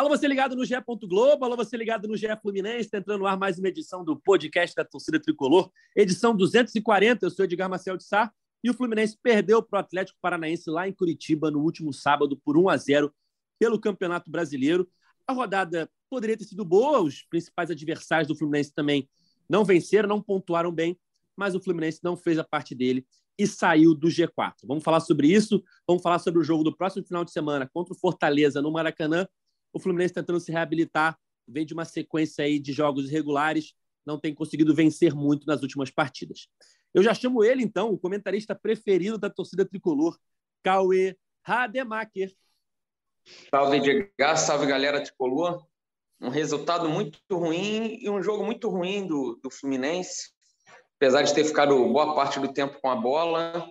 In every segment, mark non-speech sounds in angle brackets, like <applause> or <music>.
Alô, você ligado no GE. Globo, alô, você ligado no GE Fluminense, está entrando no ar mais uma edição do podcast da torcida tricolor, edição 240. Eu sou Edgar Marcel de Sá e o Fluminense perdeu para o Atlético Paranaense lá em Curitiba no último sábado por 1 a 0 pelo Campeonato Brasileiro. A rodada poderia ter sido boa, os principais adversários do Fluminense também não venceram, não pontuaram bem, mas o Fluminense não fez a parte dele e saiu do G4. Vamos falar sobre isso, vamos falar sobre o jogo do próximo final de semana contra o Fortaleza no Maracanã. O Fluminense tentando se reabilitar, vem de uma sequência aí de jogos irregulares, não tem conseguido vencer muito nas últimas partidas. Eu já chamo ele, então, o comentarista preferido da torcida tricolor, Cauê Rademacher. Salve, Edgar, salve, galera tricolor. Um resultado muito ruim e um jogo muito ruim do, do Fluminense. Apesar de ter ficado boa parte do tempo com a bola,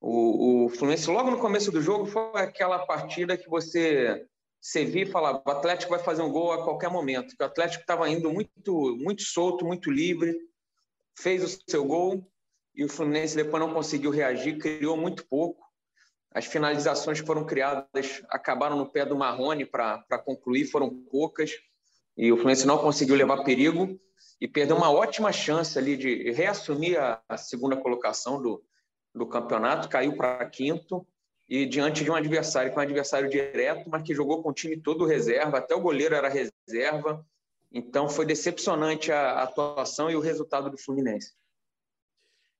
o, o Fluminense, logo no começo do jogo, foi aquela partida que você você via e falava, o Atlético vai fazer um gol a qualquer momento. O Atlético estava indo muito, muito solto, muito livre, fez o seu gol e o Fluminense depois não conseguiu reagir, criou muito pouco. As finalizações foram criadas acabaram no pé do Marrone para concluir, foram poucas. E o Fluminense não conseguiu levar perigo e perdeu uma ótima chance ali de reassumir a, a segunda colocação do, do campeonato, caiu para quinto e diante de um adversário que é um adversário direto, mas que jogou com o time todo reserva, até o goleiro era reserva. Então foi decepcionante a atuação e o resultado do Fluminense.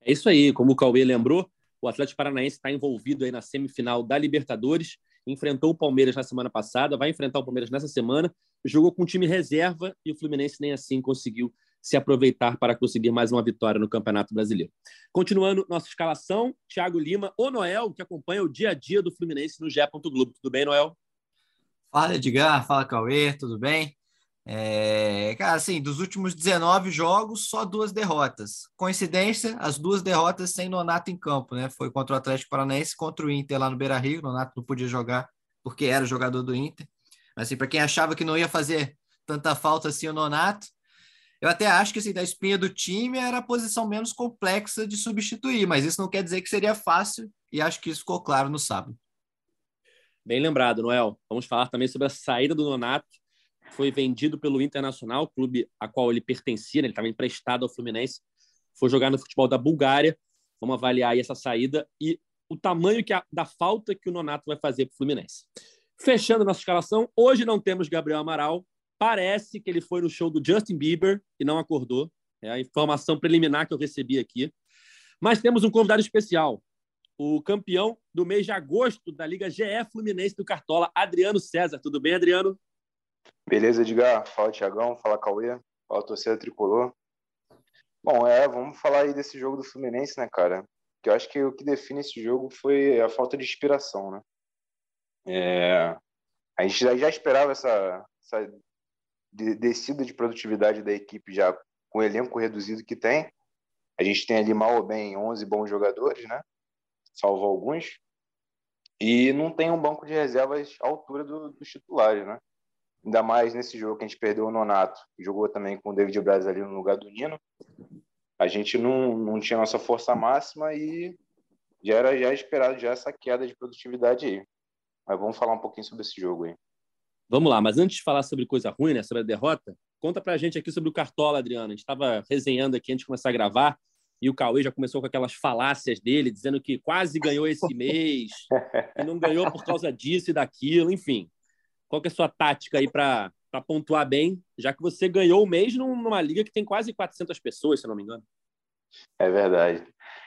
É isso aí, como o Cauê lembrou, o Atlético Paranaense está envolvido aí na semifinal da Libertadores, enfrentou o Palmeiras na semana passada, vai enfrentar o Palmeiras nessa semana, jogou com o time reserva e o Fluminense nem assim conseguiu se aproveitar para conseguir mais uma vitória no Campeonato Brasileiro. Continuando nossa escalação, Thiago Lima, o Noel, que acompanha o dia a dia do Fluminense no Gé. Globo. Tudo bem, Noel? Fala, Edgar. Fala, Cauê. Tudo bem? É, cara, assim, dos últimos 19 jogos, só duas derrotas. Coincidência, as duas derrotas sem Nonato em campo, né? Foi contra o Atlético Paranaense, contra o Inter lá no Beira Rio. Nonato não podia jogar porque era jogador do Inter. Mas, assim, para quem achava que não ia fazer tanta falta assim o Nonato, eu até acho que assim, da espinha do time era a posição menos complexa de substituir, mas isso não quer dizer que seria fácil, e acho que isso ficou claro no sábado. Bem lembrado, Noel. Vamos falar também sobre a saída do Nonato. Foi vendido pelo Internacional, clube a qual ele pertencia, né? ele estava emprestado ao Fluminense. Foi jogar no futebol da Bulgária. Vamos avaliar aí essa saída e o tamanho que a, da falta que o Nonato vai fazer para o Fluminense. Fechando nossa escalação, hoje não temos Gabriel Amaral, Parece que ele foi no show do Justin Bieber e não acordou. É a informação preliminar que eu recebi aqui. Mas temos um convidado especial, o campeão do mês de agosto da Liga GE Fluminense do Cartola, Adriano César. Tudo bem, Adriano? Beleza, Edgar. Fala, Tiagão. Fala, Cauê. Fala, torcida tricolor. Bom, é, vamos falar aí desse jogo do Fluminense, né, cara? Que eu acho que o que define esse jogo foi a falta de inspiração, né? É, a gente já, esperava essa, essa de, descida de produtividade da equipe já com o elenco reduzido que tem. A gente tem ali mal ou bem 11 bons jogadores, né? Salvo alguns. E não tem um banco de reservas à altura do, dos titulares, né? Ainda mais nesse jogo que a gente perdeu o Nonato, jogou também com o David Braz ali no lugar do Nino. A gente não, não tinha nossa força máxima e já era já esperado já essa queda de produtividade aí. Mas vamos falar um pouquinho sobre esse jogo aí. Vamos lá, mas antes de falar sobre coisa ruim, né, sobre a derrota, conta pra gente aqui sobre o Cartola, Adriano. A gente estava resenhando aqui antes de começar a gravar e o Cauê já começou com aquelas falácias dele, dizendo que quase ganhou esse mês, que não ganhou por causa disso e daquilo, enfim. Qual que é a sua tática aí para pontuar bem, já que você ganhou o mês numa liga que tem quase 400 pessoas, se não me engano? É verdade.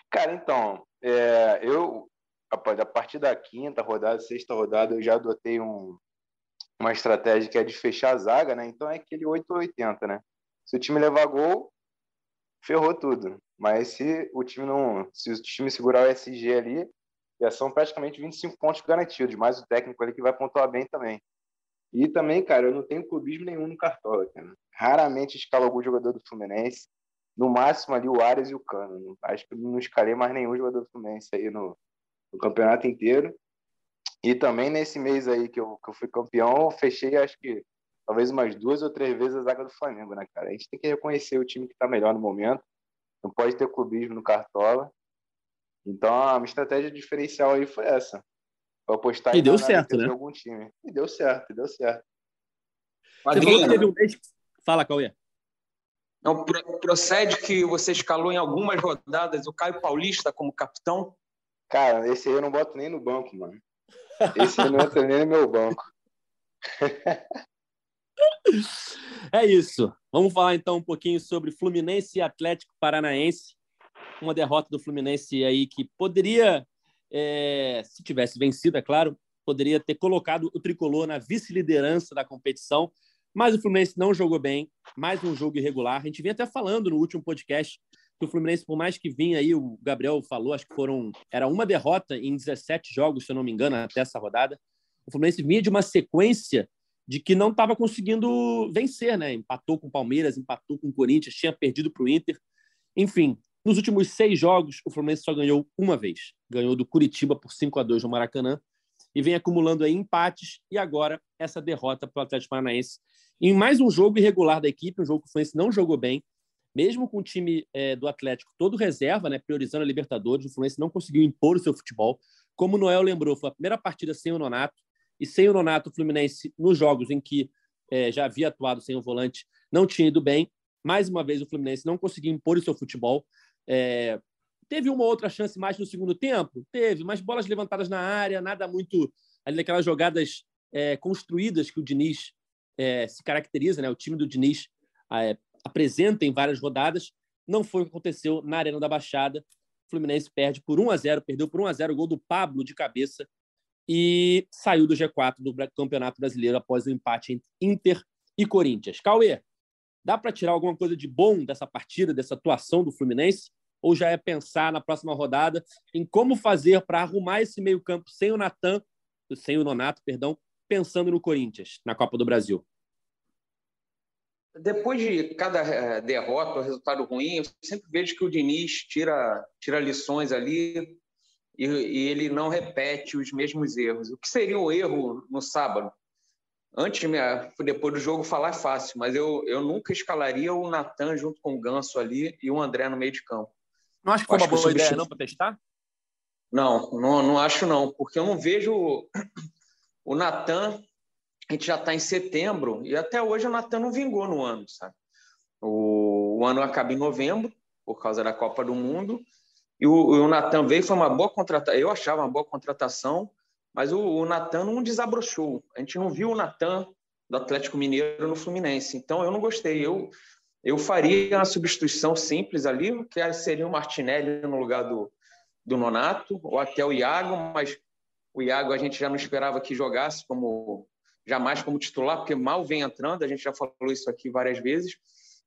Cara, então, é, eu, a partir da quinta rodada, sexta rodada, eu já adotei um, uma estratégia que é de fechar a zaga, né? Então é aquele 880, né? Se o time levar gol, ferrou tudo. Mas se o time não, se o time segurar o SG ali, já são praticamente 25 pontos garantidos, mais o técnico ali que vai pontuar bem também. E também, cara, eu não tenho clubismo nenhum no Cartola, cara. Raramente escalo algum jogador do Fluminense. No máximo ali o Arias e o Cano. Acho que eu não escalei mais nenhum jogador do Fluminense aí no, no campeonato inteiro. E também nesse mês aí que eu, que eu fui campeão, eu fechei acho que talvez umas duas ou três vezes a zaga do Flamengo, né, cara? A gente tem que reconhecer o time que está melhor no momento. Não pode ter clubismo no Cartola. Então a minha estratégia diferencial aí foi essa. Foi apostar e deu certo, né? algum time. E deu certo, e deu certo. Adriano, teve um mês... Fala, Cauê. Não, procede que você escalou em algumas rodadas o Caio Paulista como capitão? Cara, esse aí eu não boto nem no banco, mano. Esse não entra nem no meu banco. <laughs> É isso. Vamos falar então um pouquinho sobre Fluminense e Atlético Paranaense. Uma derrota do Fluminense aí que poderia, é, se tivesse vencido, é claro, poderia ter colocado o tricolor na vice-liderança da competição, mas o Fluminense não jogou bem, mais um jogo irregular. A gente vinha até falando no último podcast que o Fluminense, por mais que vinha aí, o Gabriel falou, acho que foram era uma derrota em 17 jogos, se eu não me engano, até essa rodada. O Fluminense vinha de uma sequência de que não estava conseguindo vencer, né? Empatou com o Palmeiras, empatou com o Corinthians, tinha perdido para o Inter. Enfim, nos últimos seis jogos, o Fluminense só ganhou uma vez. Ganhou do Curitiba por 5 a 2 no Maracanã e vem acumulando aí empates e agora essa derrota para o Atlético Paranaense em mais um jogo irregular da equipe, um jogo que o Fluminense não jogou bem, mesmo com o time é, do Atlético todo reserva, né, priorizando a Libertadores, o Fluminense não conseguiu impor o seu futebol. Como o Noel lembrou, foi a primeira partida sem o Nonato, e sem o Nonato, o Fluminense, nos jogos em que é, já havia atuado sem o volante, não tinha ido bem. Mais uma vez, o Fluminense não conseguiu impor o seu futebol. É, teve uma outra chance mais no segundo tempo? Teve, mas bolas levantadas na área, nada muito ali daquelas jogadas é, construídas que o Diniz é, se caracteriza, né? o time do Diniz é, apresenta em várias rodadas. Não foi o que aconteceu na Arena da Baixada. O Fluminense perde por 1 a 0 perdeu por 1 a 0 o gol do Pablo de cabeça e saiu do G4 do Campeonato Brasileiro após o empate entre Inter e Corinthians. Cauê, dá para tirar alguma coisa de bom dessa partida, dessa atuação do Fluminense? Ou já é pensar na próxima rodada em como fazer para arrumar esse meio-campo sem o Natan, sem o Nonato, perdão, pensando no Corinthians, na Copa do Brasil? Depois de cada eh, derrota ou resultado ruim, eu sempre vejo que o Diniz tira, tira lições ali e, e ele não repete os mesmos erros. O que seria o erro no sábado? Antes, depois do jogo, falar é fácil, mas eu, eu nunca escalaria o Natan junto com o Ganso ali e o André no meio de campo. Não acho que foi uma boa ideia, não, para testar? Não, não, não acho não, porque eu não vejo <clears throat> o Natan a gente já está em setembro e até hoje o Natan não vingou no ano, sabe? O, o, ano acaba em novembro, por causa da Copa do Mundo, e o, o Natan veio, foi uma boa contratação, eu achava uma boa contratação, mas o, o Natan não desabrochou. A gente não viu o Natan do Atlético Mineiro no Fluminense, então eu não gostei. Eu, eu faria uma substituição simples ali, que seria o Martinelli no lugar do, do Nonato, ou até o Iago, mas o Iago a gente já não esperava que jogasse como jamais como titular, porque mal vem entrando, a gente já falou isso aqui várias vezes.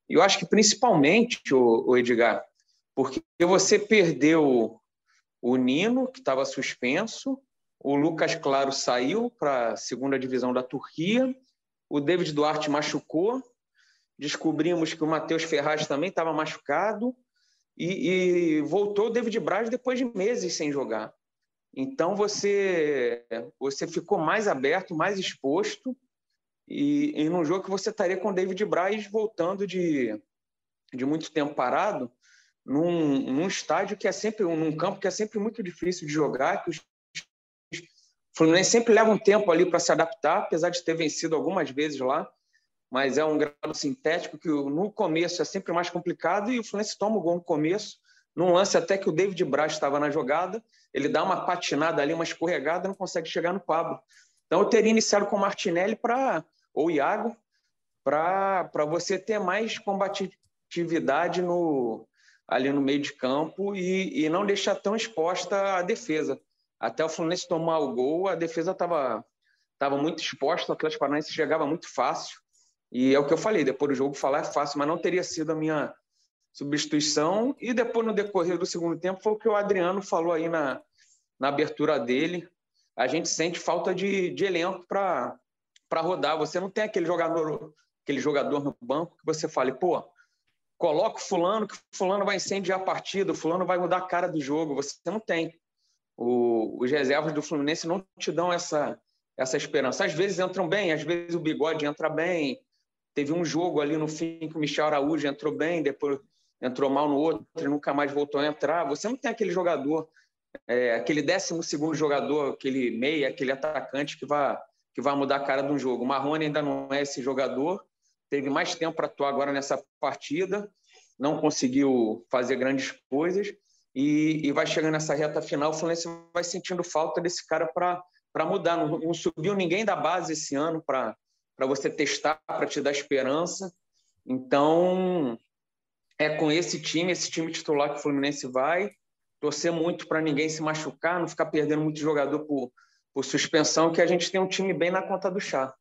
E eu acho que principalmente, o, Edgar, porque você perdeu o Nino, que estava suspenso, o Lucas Claro saiu para a segunda divisão da Turquia, o David Duarte machucou, descobrimos que o Matheus Ferraz também estava machucado, e, e, voltou o David Braz depois de meses sem jogar. Então você você ficou mais aberto, mais exposto e em um jogo que você estaria com o David Braz voltando de, de muito tempo parado, num, num estádio que é sempre num campo que é sempre muito difícil de jogar, que os Fluminense sempre leva um tempo ali para se adaptar, apesar de ter vencido algumas vezes lá, mas é um grado sintético que no começo é sempre mais complicado e o Fluminense toma o gol no começo num lance até que o David Braz estava na jogada, ele dá uma patinada ali, uma escorregada, não consegue chegar no Pablo. Então eu teria iniciado com o Martinelli para ou Iago para você ter mais combatividade no ali no meio de campo e, e não deixar tão exposta a defesa. Até o Fluminense tomar o gol, a defesa estava tava muito exposta, o Atlético Paranaense chegava muito fácil. E é o que eu falei, depois do jogo falar é fácil, mas não teria sido a minha substituição. E depois, no decorrer do segundo tempo, foi o que o Adriano falou aí na, na abertura dele. A gente sente falta de, de elenco para rodar. Você não tem aquele jogador, aquele jogador no banco que você fale, pô, coloca o fulano, que fulano vai incendiar a partida, o fulano vai mudar a cara do jogo. Você não tem. O, os reservas do Fluminense não te dão essa, essa esperança. Às vezes entram bem, às vezes o Bigode entra bem. Teve um jogo ali no fim que o Michel Araújo entrou bem, depois entrou mal no outro e nunca mais voltou a entrar. Você não tem aquele jogador, é, aquele décimo segundo jogador, aquele meia, aquele atacante que vai, que vai mudar a cara de um jogo. O Marrone ainda não é esse jogador, teve mais tempo para atuar agora nessa partida, não conseguiu fazer grandes coisas e, e vai chegando nessa reta final, o Fluminense vai sentindo falta desse cara para mudar. Não, não, subiu ninguém da base esse ano para você testar, para te dar esperança. Então, é com esse time, esse time titular que o Fluminense vai, torcer muito para ninguém se machucar, não ficar perdendo muito jogador por, por suspensão, que a gente tem um time bem na conta do chá.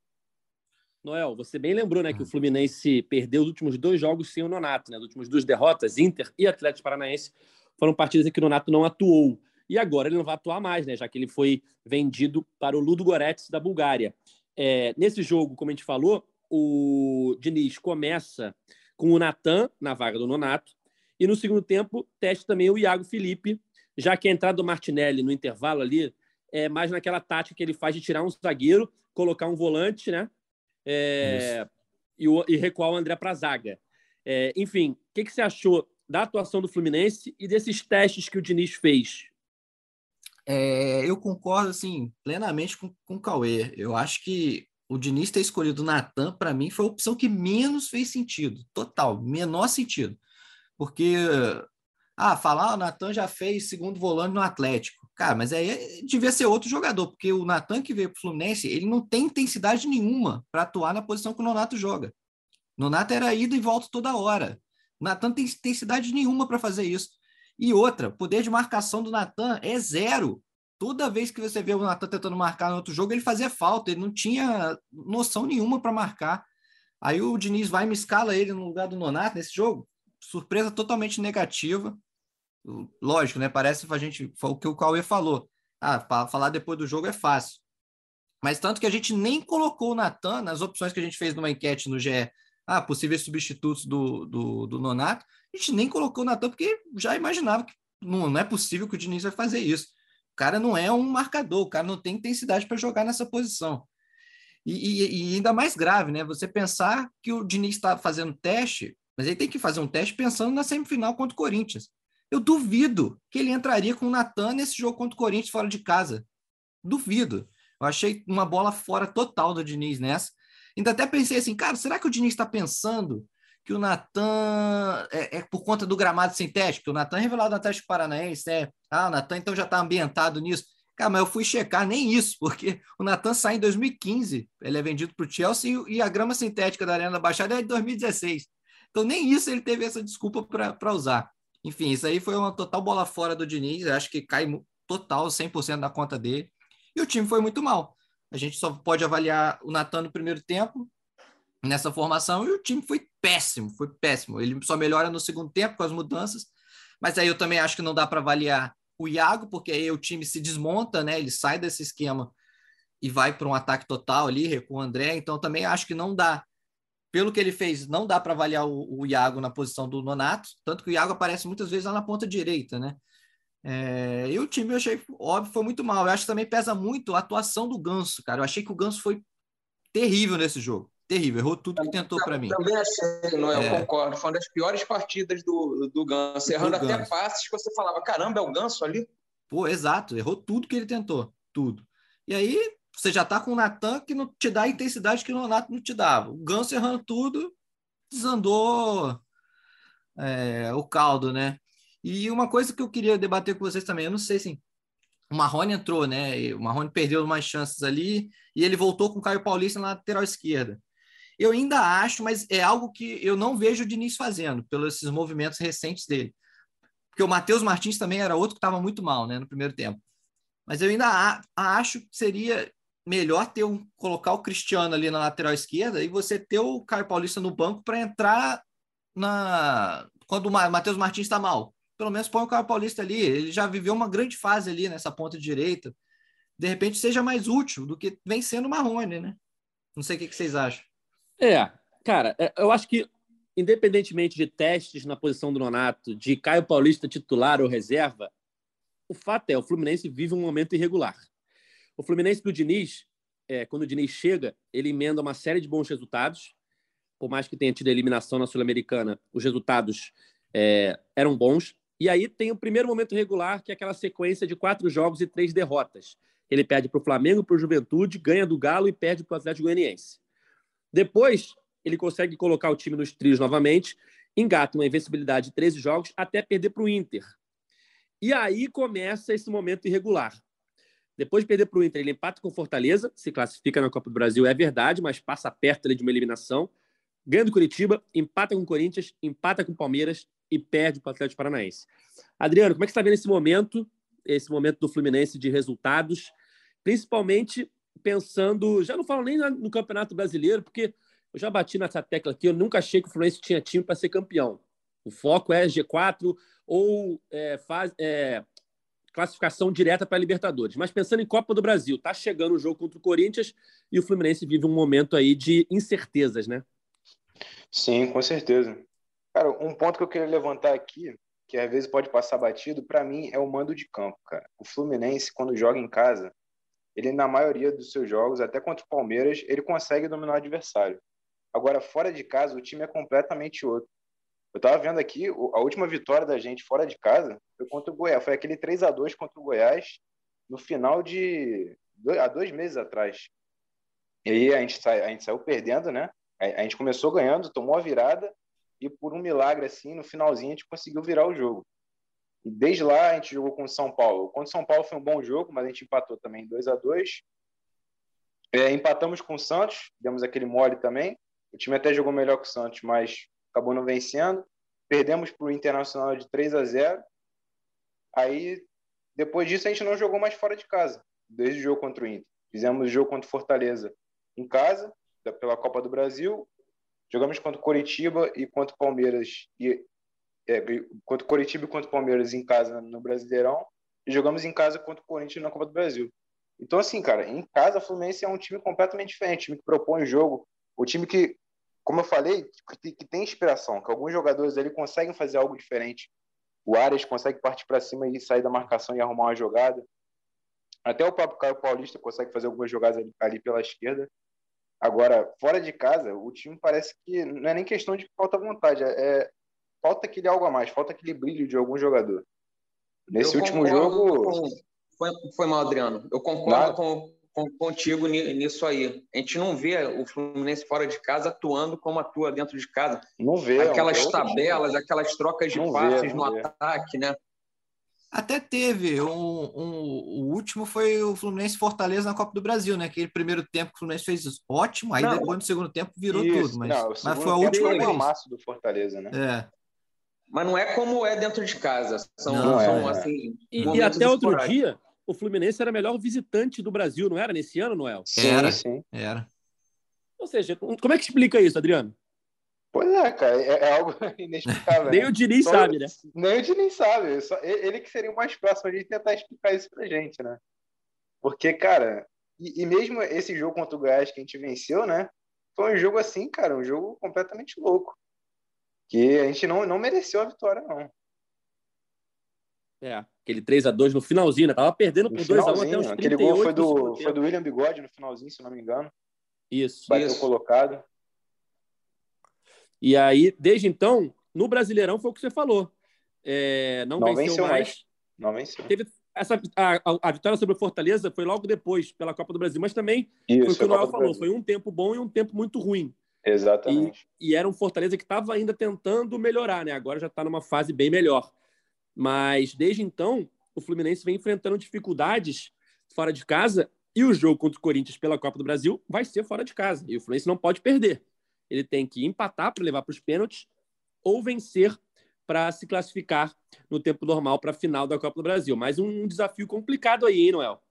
Noel, você bem lembrou, né, que o Fluminense perdeu os últimos dois jogos sem o Nonato, né? As últimas duas derrotas, Inter e Atlético Paranaense, foram partidas em que o Nonato não atuou. E agora ele não vai atuar mais, né? Já que ele foi vendido para o Ludo Goretz da Bulgária. É, nesse jogo, como a gente falou, o Diniz começa com o Natan na vaga do Nonato. E no segundo tempo, teste também o Iago Felipe, já que a entrada do Martinelli no intervalo ali é mais naquela tática que ele faz de tirar um zagueiro, colocar um volante, né? é, e, o, e, recuar o André para a zaga. É, enfim, o que, que você achou da atuação do Fluminense e desses testes que o Diniz fez? É, eu concordo assim plenamente com, com o Cauê. Eu acho que o Diniz ter escolhido o Natan, para mim, foi a opção que menos fez sentido. Total, menor sentido. Porque, ah, falar, ah, o Natan já fez segundo volante no Atlético. Cara, mas aí devia ser outro jogador, porque o Natan que veio para o Fluminense, ele não tem intensidade nenhuma para atuar na posição que o Nonato joga. Nonato era ida e volta toda hora. O Natan tem intensidade nenhuma para fazer isso. E outra, poder de marcação do Natan é zero. Toda vez que você vê o Natan tentando marcar no outro jogo, ele fazia falta, ele não tinha noção nenhuma para marcar. Aí o Diniz vai e me escala ele no lugar do Nonato nesse jogo. Surpresa totalmente negativa. Lógico, né? Parece a gente foi o que o Cauê falou. Ah, falar depois do jogo é fácil. Mas tanto que a gente nem colocou o Natan nas opções que a gente fez numa enquete no GE, ah, possíveis substitutos do, do, do Nonato, a gente nem colocou o Natan porque já imaginava que não, não é possível que o Diniz vai fazer isso. Cara não é um marcador, o cara não tem intensidade para jogar nessa posição. E, e, e, ainda mais grave, né? Você pensar que o Diniz está fazendo teste, mas ele tem que fazer um teste pensando na semifinal contra o Corinthians. Eu duvido que ele entraria com o Natan nesse jogo contra o Corinthians fora de casa. Duvido. Eu achei uma bola fora total do Diniz nessa. Ainda até pensei assim, cara, será que o Diniz está pensando que o Natan é, é, por conta do gramado sintético? O Natan é revelado no Atlético Paranaense, né? Ah, o Natan então já está ambientado nisso. Cara, mas eu fui checar nem isso, porque o Natan sai em 2015, ele é vendido para o Chelsea e a grama sintética da Arena da Baixada é de 2016. Então nem isso ele teve essa desculpa para usar. Enfim, isso aí foi uma total bola fora do Diniz. acho que cai total, 100% na conta dele. E o time foi muito mal. A gente só pode avaliar o Natan no primeiro tempo, nessa formação, e o time foi péssimo, foi péssimo. Ele só melhora no segundo tempo com as mudanças. Mas aí eu também acho que não dá para avaliar o Iago, porque aí o time se desmonta, né? Ele sai desse esquema e vai para um ataque total ali, recua o André. Então também acho que não dá pelo que ele fez, não dá para avaliar o, o, Iago na posição do Nonato, tanto que o Iago aparece muitas vezes lá na ponta direita, né? É, e o time eu achei, óbvio, foi muito mal. Eu acho que também pesa muito a atuação do Ganso, cara. Eu achei que o Ganso foi terrível nesse jogo. Terrível, errou tudo que tentou para mim. Também achei, não é? Eu concordo. Foi uma das piores partidas do, do Ganso, errando do até passes que você falava: caramba, é o Ganso ali? Pô, exato, errou tudo que ele tentou, tudo. E aí, você já está com o Natan que não te dá a intensidade que o Nonato não te dava. O Ganso errando tudo, desandou é, o caldo, né? E uma coisa que eu queria debater com vocês também, eu não sei se o Marrone entrou, né? O Marrone perdeu umas chances ali e ele voltou com o Caio Paulista na lateral esquerda. Eu ainda acho, mas é algo que eu não vejo o Diniz fazendo, pelos esses movimentos recentes dele. Porque o Matheus Martins também era outro que estava muito mal, né, no primeiro tempo. Mas eu ainda acho que seria melhor ter um, colocar o Cristiano ali na lateral esquerda e você ter o Caio Paulista no banco para entrar na quando o Matheus Martins está mal. Pelo menos põe o Caio Paulista ali. Ele já viveu uma grande fase ali nessa ponta direita. De repente seja mais útil do que vem sendo o Marrone, né? Não sei o que, que vocês acham. É, cara, é, eu acho que independentemente de testes na posição do Nonato, de Caio Paulista titular ou reserva, o fato é o Fluminense vive um momento irregular. O Fluminense do Diniz, é, quando o Diniz chega, ele emenda uma série de bons resultados. Por mais que tenha tido a eliminação na Sul-Americana, os resultados é, eram bons. E aí tem o primeiro momento regular, que é aquela sequência de quatro jogos e três derrotas. Ele perde para o Flamengo, para o Juventude, ganha do Galo e perde para o Atlético Goianiense. Depois, ele consegue colocar o time nos trios novamente, engata uma invencibilidade de 13 jogos até perder para o Inter. E aí começa esse momento irregular. Depois de perder para o Inter, ele empata com Fortaleza, se classifica na Copa do Brasil, é verdade, mas passa perto ali, de uma eliminação. Ganha do Curitiba, empata com o Corinthians, empata com o Palmeiras e perde para o Atlético Paranaense. Adriano, como é que você está vendo esse momento, esse momento do Fluminense de resultados, principalmente pensando, já não falo nem no Campeonato Brasileiro, porque eu já bati nessa tecla aqui, eu nunca achei que o Fluminense tinha time para ser campeão. O foco é G4 ou é, faz, é, classificação direta para a Libertadores. Mas pensando em Copa do Brasil, tá chegando o jogo contra o Corinthians e o Fluminense vive um momento aí de incertezas, né? Sim, com certeza. Cara, um ponto que eu queria levantar aqui, que às vezes pode passar batido, para mim é o mando de campo, cara. O Fluminense, quando joga em casa, ele na maioria dos seus jogos, até contra o Palmeiras, ele consegue dominar o adversário. Agora, fora de casa, o time é completamente outro. Eu estava vendo aqui, a última vitória da gente fora de casa foi contra o Goiás. Foi aquele 3 a 2 contra o Goiás no final de. há dois meses atrás. E aí a gente, a gente saiu perdendo, né? A gente começou ganhando, tomou a virada e por um milagre assim, no finalzinho a gente conseguiu virar o jogo. E desde lá a gente jogou com o São Paulo. Contra o São Paulo foi um bom jogo, mas a gente empatou também 2 a 2 é, Empatamos com o Santos, demos aquele mole também. O time até jogou melhor que o Santos, mas acabou não vencendo. Perdemos para o Internacional de 3 a 0. Aí, depois disso, a gente não jogou mais fora de casa, desde o jogo contra o Inter. Fizemos o jogo contra o Fortaleza em casa, pela Copa do Brasil. Jogamos contra o Coritiba e contra o Palmeiras. E, é, contra o Coritiba e contra o Palmeiras em casa no Brasileirão. E jogamos em casa contra o Corinthians na Copa do Brasil. Então, assim, cara, em casa, o Fluminense é um time completamente diferente, time que propõe o jogo, o time que como eu falei, que tem inspiração, que alguns jogadores ali conseguem fazer algo diferente. O Arias consegue partir para cima e sair da marcação e arrumar uma jogada. Até o próprio Caio Paulista consegue fazer algumas jogadas ali, ali pela esquerda. Agora, fora de casa, o time parece que não é nem questão de falta vontade, é, é falta aquele algo a mais, falta aquele brilho de algum jogador. Nesse último jogo. Com... Foi, foi mal, Adriano. Eu concordo com, contigo nisso aí. A gente não vê o Fluminense fora de casa atuando como atua dentro de casa. Não vê. Aquelas tabelas, aquelas trocas de não passes vê, no vê. ataque, né? Até teve. Um, um, o último foi o Fluminense Fortaleza na Copa do Brasil, né? Aquele primeiro tempo que o Fluminense fez ótimo, aí não, depois no segundo tempo virou isso, tudo. Mas, não, mas foi a última vez. massa do Fortaleza, né? É. Mas não é como é dentro de casa. São, não, são é, assim. E, e até outro dia, o Fluminense era o melhor visitante do Brasil, não era nesse ano, Noel? Sim, era, sim. Era. Ou seja, como é que explica isso, Adriano? Pois é, cara, é, é algo <laughs> inexplicável. nem né? o Diniz sabe, né? Nem o Diniz sabe. Só, ele que seria o mais próximo de tentar explicar isso pra gente, né? Porque, cara, e, e, mesmo esse jogo contra o Goiás que a gente venceu, né? Foi um jogo assim, cara, um jogo completamente louco. Que a gente não, não mereceu a vitória, não. É, aquele 3 a 2 no finalzinho, né? Tava perdendo por 2 a 1 até os 38 Aquele gol foi do, foi do William Bigode no finalzinho, se não me engano. Isso. Bateu isso. colocado. E aí, desde então, no Brasileirão foi o que você falou. É, não, não, venceu, venceu mais. mais. Não venceu. Teve essa, a, a, vitória sobre o Fortaleza foi logo depois, pela Copa do Brasil, mas também isso, foi o que o Noel falou, foi um tempo bom e um tempo muito ruim. Exatamente. E, e era um Fortaleza que estava ainda tentando melhorar, né? Agora já está numa fase bem melhor. Mas desde então, o Fluminense vem enfrentando dificuldades fora de casa e o jogo contra o Corinthians pela Copa do Brasil vai ser fora de casa. E o Fluminense não pode perder. Ele tem que empatar para levar para os pênaltis ou vencer para se classificar no tempo normal para a final da Copa do Brasil. Mas um desafio complicado aí, hein, Noel?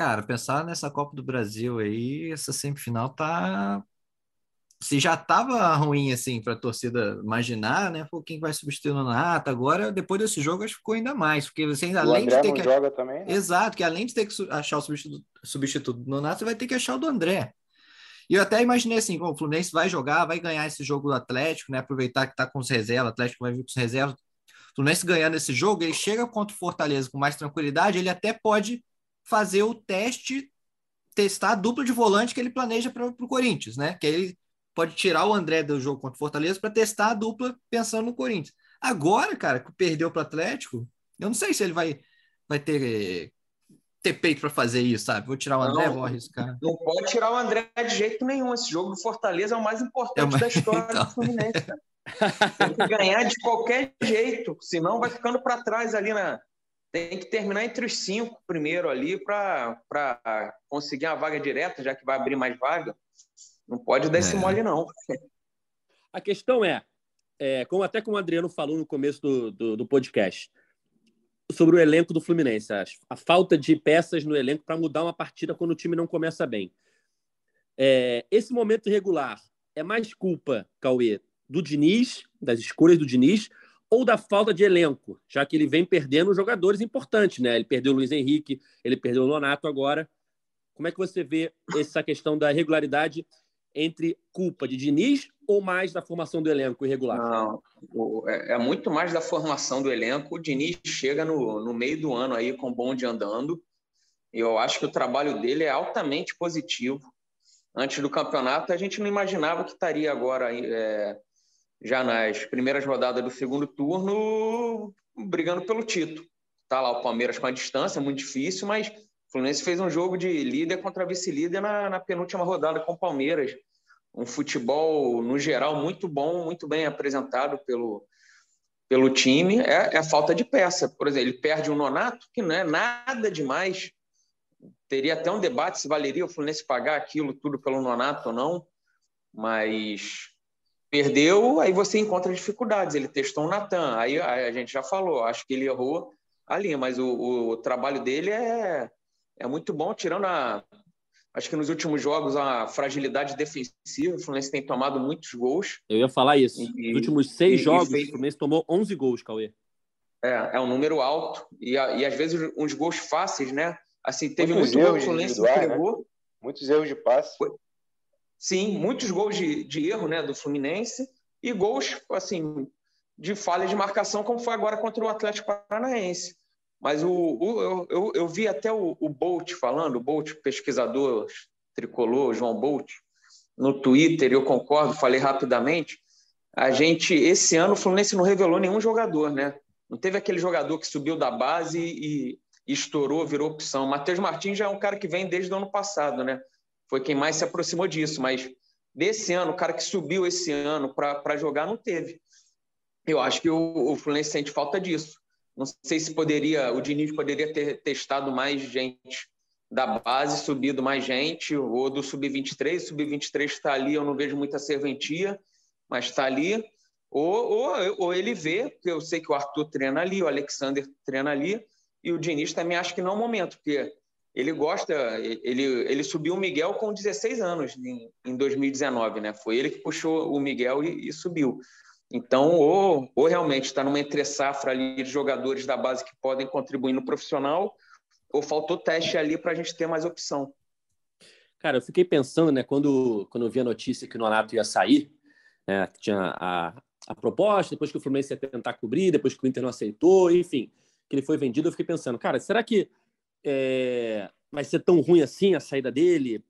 Cara, pensar nessa Copa do Brasil aí, essa semifinal tá se já estava ruim assim para a torcida imaginar, né? Pô, quem vai substituir o Nonato agora, depois desse jogo, acho que ficou ainda mais, porque você ainda, além André de ter que joga também, né? Exato, que além de ter que achar o substituto, substituto do Nonato, você vai ter que achar o do André. E eu até imaginei assim, bom, o Fluminense vai jogar, vai ganhar esse jogo do Atlético, né? Aproveitar que está com os reservas, o Atlético vai vir com os reservas. O Fluminense ganhando esse jogo, ele chega contra o Fortaleza com mais tranquilidade, ele até pode fazer o teste, testar a dupla de volante que ele planeja para o Corinthians, né? Que ele pode tirar o André do jogo contra o Fortaleza para testar a dupla pensando no Corinthians. Agora, cara, que perdeu para o Atlético, eu não sei se ele vai, vai ter ter peito para fazer isso, sabe? Vou tirar o André, não, vou arriscar. Não pode tirar o André de jeito nenhum. Esse jogo do Fortaleza é o mais importante é da história <laughs> então... do Fluminense. Cara. Tem que ganhar de qualquer jeito, senão vai ficando para trás ali na. Tem que terminar entre os cinco primeiro ali para conseguir a vaga direta, já que vai abrir mais vaga. Não pode dar é. esse mole, não. A questão é, é, como até como o Adriano falou no começo do, do, do podcast, sobre o elenco do Fluminense, a, a falta de peças no elenco para mudar uma partida quando o time não começa bem. É, esse momento irregular é mais culpa, Cauê, do Diniz, das escolhas do Diniz, ou da falta de elenco, já que ele vem perdendo jogadores importantes, né? Ele perdeu o Luiz Henrique, ele perdeu o Nonato agora. Como é que você vê essa questão da regularidade entre culpa de Diniz ou mais da formação do elenco irregular? Não, é, é muito mais da formação do elenco. O Diniz chega no, no meio do ano aí com bonde andando. Eu acho que o trabalho dele é altamente positivo. Antes do campeonato, a gente não imaginava que estaria agora é, já nas primeiras rodadas do segundo turno, brigando pelo título. Tá lá o Palmeiras com a distância, muito difícil, mas o Fluminense fez um jogo de líder contra vice-líder na, na penúltima rodada com o Palmeiras. Um futebol, no geral, muito bom, muito bem apresentado pelo, pelo time. É, é falta de peça. Por exemplo, ele perde um Nonato, que não é nada demais. Teria até um debate se valeria o Fluminense pagar aquilo tudo pelo Nonato ou não, mas Perdeu, aí você encontra dificuldades. Ele testou o Natan, aí a gente já falou, acho que ele errou ali, mas o, o trabalho dele é, é muito bom, tirando a. Acho que nos últimos jogos a fragilidade defensiva, o Fluminense tem tomado muitos gols. Eu ia falar isso. E, nos últimos seis e, jogos, e fez... o Fluminense tomou 11 gols, Cauê. É, é um número alto. E, e às vezes uns gols fáceis, né? Assim, teve Muitos muito gol o Fluminense entregou. Né? Muitos erros de passe. Foi, Sim, muitos gols de, de erro né, do Fluminense e gols assim de falha de marcação, como foi agora contra o Atlético Paranaense. Mas o, o eu, eu, vi até o, o Bolt falando, o Bolt, pesquisador tricolor, João Bolt, no Twitter, eu concordo, falei rapidamente. A gente, esse ano, o Fluminense não revelou nenhum jogador, né? Não teve aquele jogador que subiu da base e, e estourou, virou opção. Matheus Martins já é um cara que vem desde o ano passado, né? Foi quem mais se aproximou disso, mas desse ano, o cara que subiu esse ano para jogar não teve. Eu acho que o, o Fluminense sente falta disso. Não sei se poderia, o Diniz poderia ter testado mais gente da base, subido mais gente, ou do sub-23. O sub-23 está ali, eu não vejo muita serventia, mas está ali. Ou, ou, ou, ele vê, porque eu sei que o Arthur treina ali, o Alexander treina ali, e o Diniz também acho que não é o momento, porque ele gosta, ele, ele subiu o Miguel com 16 anos em, em 2019, né? Foi ele que puxou o Miguel e, e subiu. Então, ou, ou realmente está numa entre-safra ali de jogadores da base que podem contribuir no profissional, ou faltou teste ali para a gente ter mais opção. Cara, eu fiquei pensando, né, quando, quando eu vi a notícia que o Nonato ia sair, né, que tinha a, a proposta, depois que o Fluminense ia tentar cobrir, depois que o Inter não aceitou, enfim, que ele foi vendido, eu fiquei pensando, cara, será que é, vai ser tão ruim assim a saída dele?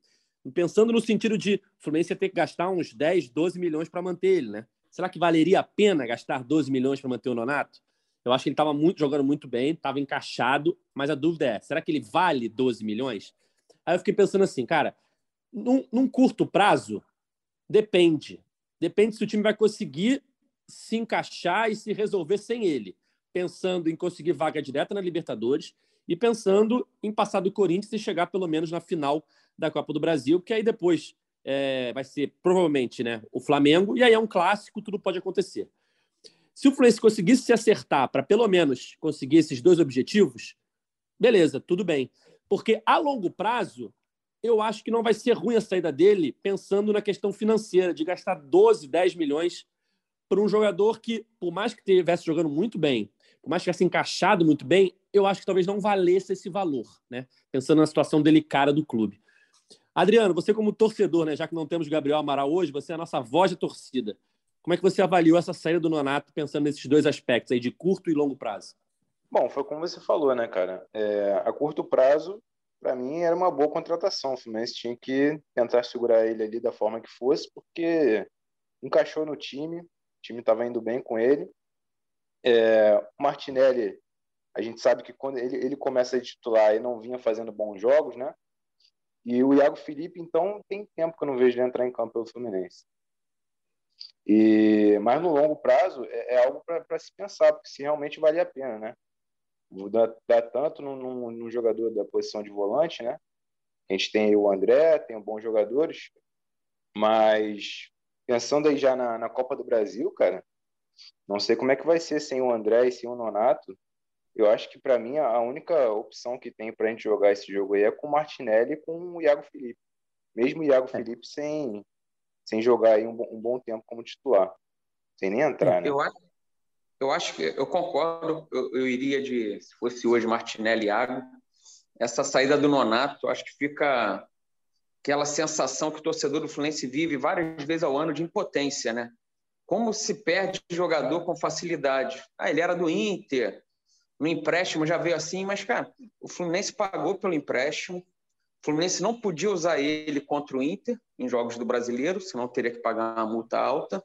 Pensando no sentido de o Fluminense ia ter que gastar uns 10, 12 milhões para manter ele, né? Será que valeria a pena gastar 12 milhões para manter o Nonato? Eu acho que ele estava muito, jogando muito bem, estava encaixado, mas a dúvida é: será que ele vale 12 milhões? Aí eu fiquei pensando assim, cara, num, num curto prazo, depende. Depende se o time vai conseguir se encaixar e se resolver sem ele. Pensando em conseguir vaga direta na Libertadores e pensando em passar do Corinthians e chegar pelo menos na final da Copa do Brasil, que aí depois é, vai ser provavelmente né, o Flamengo, e aí é um clássico, tudo pode acontecer. Se o Fluminense conseguisse se acertar para pelo menos conseguir esses dois objetivos, beleza, tudo bem. Porque a longo prazo, eu acho que não vai ser ruim a saída dele, pensando na questão financeira, de gastar 12, 10 milhões para um jogador que, por mais que estivesse jogando muito bem, por mais que tivesse encaixado muito bem, eu acho que talvez não valesse esse valor, né? Pensando na situação delicada do clube. Adriano, você como torcedor, né, já que não temos Gabriel Amaral hoje, você é a nossa voz de torcida. Como é que você avaliou essa saída do Nonato pensando nesses dois aspectos aí de curto e longo prazo? Bom, foi como você falou, né, cara? É, a curto prazo, para mim, era uma boa contratação. O Fluminense tinha que tentar segurar ele ali da forma que fosse, porque encaixou no time, o time estava indo bem com ele. É, Martinelli, A gente sabe que quando ele, ele começa a titular e não vinha fazendo bons jogos, né? E o Iago Felipe, então, tem tempo que eu não vejo ele entrar em campo pelo Fluminense. E, mas no longo prazo é, é algo para se pensar, porque se realmente vale a pena, né? Dá, dá tanto no, jogador da posição de volante, né? A gente tem o André, tem bons jogadores, mas pensando aí já na, na Copa do Brasil, cara, não sei como é que vai ser sem o André e sem o Nonato. Eu acho que para mim a única opção que tem para a gente jogar esse jogo aí é com o Martinelli e com o Iago Felipe. Mesmo o Iago é. Felipe sem, sem jogar aí um, um, bom tempo como titular, sem nem entrar, né? Eu acho, eu acho que eu concordo. Eu, eu iria de se fosse hoje Martinelli e Iago. Essa saída do Nonato, acho que fica aquela sensação que o torcedor do Fluminense vive várias vezes ao ano de impotência, né? Como se perde jogador com facilidade. Ah, ele era do Inter, no empréstimo já veio assim, mas, cara, o Fluminense pagou pelo empréstimo, o Fluminense não podia usar ele contra o Inter em jogos do Brasileiro, senão teria que pagar uma multa alta.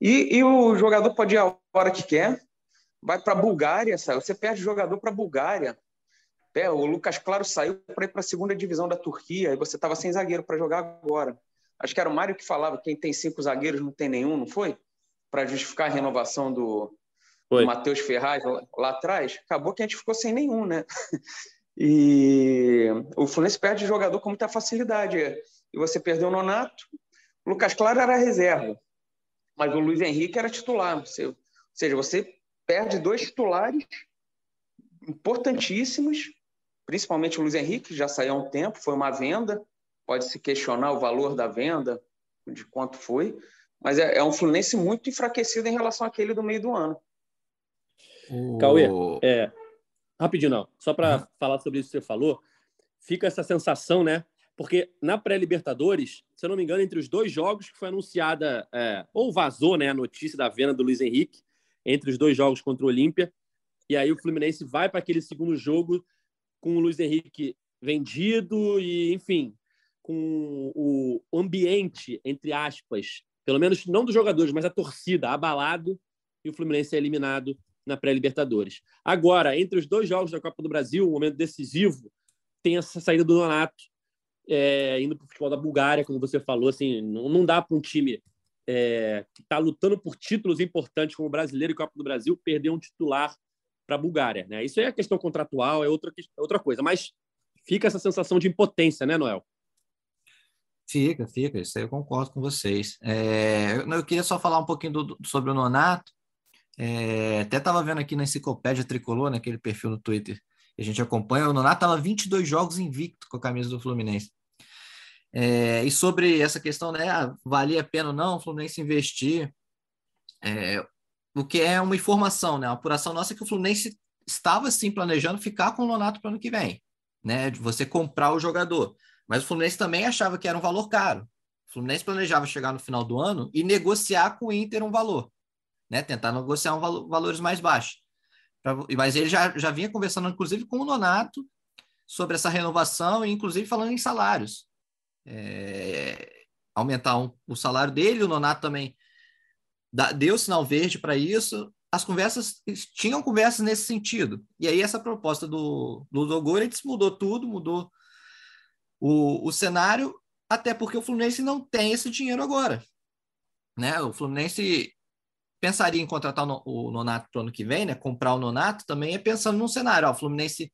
E, e o jogador pode ir a hora que quer, vai para a Bulgária, sabe? você perde jogador para a Bulgária. É, o Lucas Claro saiu para ir para a segunda divisão da Turquia e você estava sem zagueiro para jogar agora. Acho que era o Mário que falava: quem tem cinco zagueiros não tem nenhum, não foi? Para justificar a renovação do, do Matheus Ferraz lá atrás. Acabou que a gente ficou sem nenhum, né? <laughs> E o Fluminense perde jogador com muita facilidade. E você perdeu o Nonato. O Lucas Claro era reserva, mas o Luiz Henrique era titular. Você, ou seja, você perde dois titulares importantíssimos principalmente o Luiz Henrique, já saiu há um tempo, foi uma venda, pode se questionar o valor da venda, de quanto foi, mas é, é um Fluminense muito enfraquecido em relação àquele do meio do ano. O... Cauê, é, rapidinho não, só para uhum. falar sobre isso que você falou, fica essa sensação, né? Porque na pré-Libertadores, se eu não me engano, entre os dois jogos que foi anunciada, é, ou vazou né, a notícia da venda do Luiz Henrique, entre os dois jogos contra o Olímpia, e aí o Fluminense vai para aquele segundo jogo com o Luiz Henrique vendido e, enfim, com o ambiente, entre aspas, pelo menos não dos jogadores, mas a torcida abalado e o Fluminense é eliminado na pré-Libertadores. Agora, entre os dois jogos da Copa do Brasil, um momento decisivo, tem essa saída do Donato, é, indo para o futebol da Bulgária, como você falou, assim, não, não dá para um time é, que está lutando por títulos importantes como brasileiro e Copa do Brasil perder um titular para a Bulgária. Né? Isso é questão contratual, é outra, é outra coisa, mas fica essa sensação de impotência, né, Noel? Fica, fica, isso aí eu concordo com vocês. É, eu, queria só falar um pouquinho do, do, sobre o Nonato. É, até estava vendo aqui na Enciclopédia Tricolor, naquele perfil no Twitter que a gente acompanha, o Nonato estava 22 jogos invicto com a camisa do Fluminense. É, e sobre essa questão, né, ah, valia a pena ou não o Fluminense investir, é, o que é uma informação, né? Uma apuração nossa é que o Fluminense estava sim planejando ficar com o Nonato para o ano que vem, né? De você comprar o jogador. Mas o Fluminense também achava que era um valor caro. O Fluminense planejava chegar no final do ano e negociar com o Inter um valor, né? Tentar negociar um valor, valores mais baixos. Pra, mas ele já, já vinha conversando, inclusive, com o Nonato sobre essa renovação e, inclusive, falando em salários. É, aumentar um, o salário dele, o Nonato também deu sinal verde para isso. As conversas tinham conversas nesse sentido. E aí essa proposta do Ludo Goretz mudou tudo, mudou o, o cenário, até porque o Fluminense não tem esse dinheiro agora. Né? O Fluminense pensaria em contratar o Nonato para o ano que vem, né? comprar o Nonato também é pensando num cenário. Ó, o Fluminense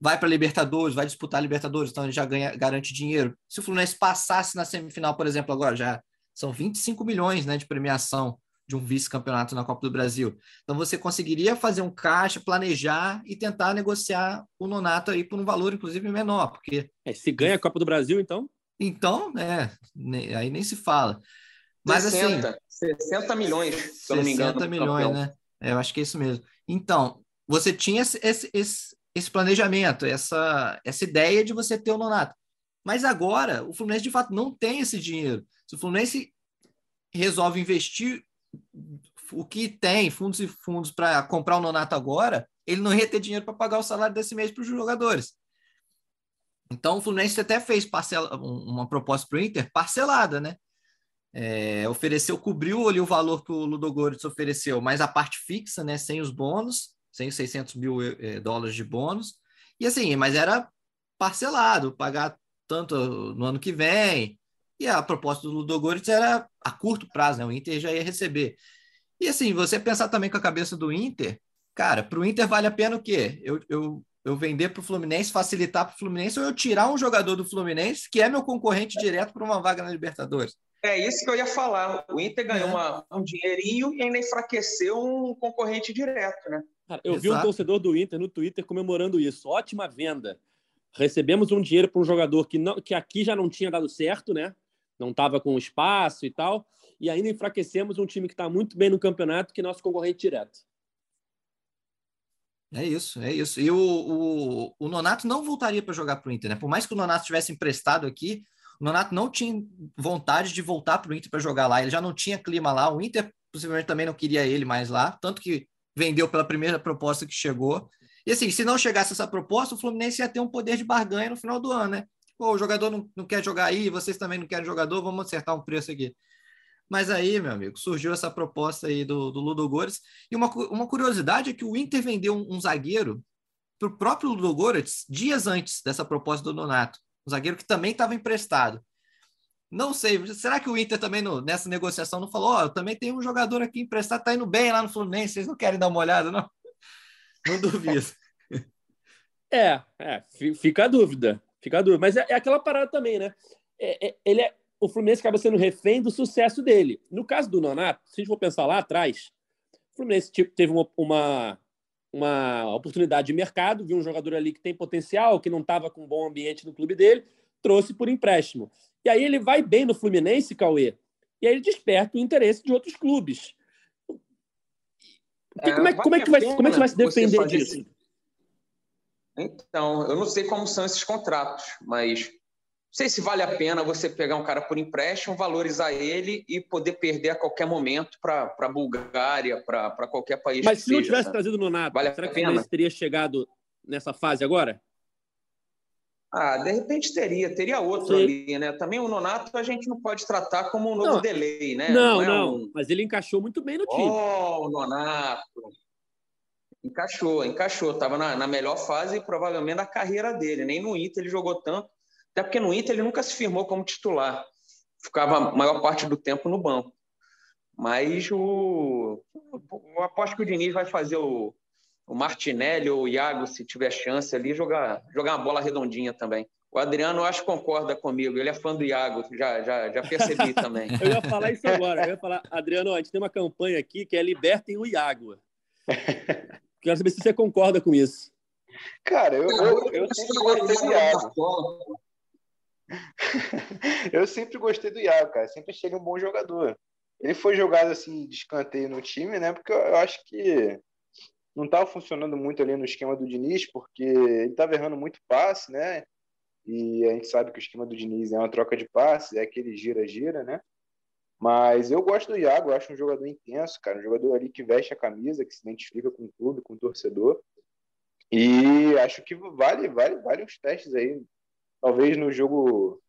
vai para a Libertadores, vai disputar a Libertadores, então ele já ganha, garante dinheiro. Se o Fluminense passasse na semifinal, por exemplo, agora já são 25 milhões né, de premiação de um vice-campeonato na Copa do Brasil. Então você conseguiria fazer um caixa, planejar e tentar negociar o Nonato aí por um valor inclusive menor, porque é, se ganha a Copa do Brasil, então? Então, é, aí nem se fala. Mas 60, assim, 60 milhões, se eu não me engano. 60 milhões, né? É, eu acho que é isso mesmo. Então, você tinha esse, esse, esse planejamento, essa, essa ideia de você ter o Nonato. Mas agora, o Fluminense de fato não tem esse dinheiro. Se o Fluminense resolve investir o que tem, fundos e fundos para comprar o Nonato agora, ele não ia ter dinheiro para pagar o salário desse mês para os jogadores. Então, o Fluminense até fez parcela, uma proposta para o Inter parcelada, né? É, ofereceu, cobriu ali o valor que o Ludogorets ofereceu, mas a parte fixa, né, sem os bônus, sem 600 mil eh, dólares de bônus. E assim, mas era parcelado, pagar tanto no ano que vem. E a proposta do Ludogorets era a curto prazo, né? O Inter já ia receber. E assim, você pensar também com a cabeça do Inter, cara, para o Inter vale a pena o quê? Eu, eu, eu vender para o Fluminense, facilitar para o Fluminense, ou eu tirar um jogador do Fluminense, que é meu concorrente direto para uma vaga na Libertadores. É isso que eu ia falar. O Inter ganhou é. uma, um dinheirinho e ainda enfraqueceu um concorrente direto, né? Cara, eu Exato. vi um torcedor do Inter no Twitter comemorando isso. Ótima venda. Recebemos um dinheiro para um jogador que, não, que aqui já não tinha dado certo, né? Não estava com espaço e tal. E ainda enfraquecemos um time que está muito bem no campeonato, que é nosso concorrente direto. É isso, é isso. E o, o, o Nonato não voltaria para jogar para o Inter, né? Por mais que o Nonato tivesse emprestado aqui, o Nonato não tinha vontade de voltar para o Inter para jogar lá. Ele já não tinha clima lá. O Inter possivelmente também não queria ele mais lá, tanto que vendeu pela primeira proposta que chegou. E assim, se não chegasse essa proposta, o Fluminense ia ter um poder de barganha no final do ano, né? Pô, o jogador não, não quer jogar aí, vocês também não querem jogador, vamos acertar um preço aqui. Mas aí, meu amigo, surgiu essa proposta aí do, do Ludogorets. E uma, uma curiosidade é que o Inter vendeu um, um zagueiro para o próprio Ludogorets dias antes dessa proposta do Donato. Um zagueiro que também estava emprestado. Não sei, será que o Inter também no, nessa negociação não falou: Ó, oh, eu também tenho um jogador aqui emprestado, tá indo bem lá no Fluminense, vocês não querem dar uma olhada, não? <laughs> Não duvido. <laughs> É, é, fica a dúvida, fica dúvida. Mas é, é aquela parada também, né? É, é, ele é, o Fluminense acaba sendo refém do sucesso dele. No caso do Nonato, se a gente for pensar lá atrás, o Fluminense teve uma, uma, uma oportunidade de mercado, viu um jogador ali que tem potencial, que não estava com um bom ambiente no clube dele, trouxe por empréstimo. E aí ele vai bem no Fluminense, Cauê, e aí ele desperta o interesse de outros clubes. É, como, é, como, é que vai, como é que vai se defender disso? Então, eu não sei como são esses contratos, mas não sei se vale a pena você pegar um cara por empréstimo, valorizar ele e poder perder a qualquer momento para a Bulgária, para qualquer país. Mas se seja, não tivesse sabe? trazido o Nonato, vale será que o teria chegado nessa fase agora? Ah, de repente teria, teria outro Sim. ali, né? Também o Nonato a gente não pode tratar como um novo não, delay, né? Não, não, é não um... mas ele encaixou muito bem no time. Oh, o Nonato. Encaixou, encaixou. Estava na, na melhor fase, provavelmente, da carreira dele. Nem no Inter ele jogou tanto. Até porque no Inter ele nunca se firmou como titular. Ficava a maior parte do tempo no banco. Mas o, eu aposto que o Diniz vai fazer o, o Martinelli ou o Iago, se tiver chance ali, jogar, jogar uma bola redondinha também. O Adriano, eu acho que concorda comigo. Ele é fã do Iago, já, já, já percebi <laughs> também. eu ia falar isso agora. Eu ia falar, Adriano, a gente tem uma campanha aqui que é Libertem o Iago. <laughs> Quero saber se você concorda com isso. Cara, eu, eu, eu sempre gostei do Iago. <laughs> eu sempre gostei do Iago, cara. Sempre achei ele um bom jogador. Ele foi jogado assim de escanteio no time, né? Porque eu acho que não estava funcionando muito ali no esquema do Diniz, porque ele estava errando muito passe, né? E a gente sabe que o esquema do Diniz é uma troca de passes, é aquele gira-gira, né? Mas eu gosto do Iago, eu acho um jogador intenso, cara, um jogador ali que veste a camisa, que se identifica com o clube, com o torcedor. E acho que vale, vale, vale uns testes aí talvez no jogo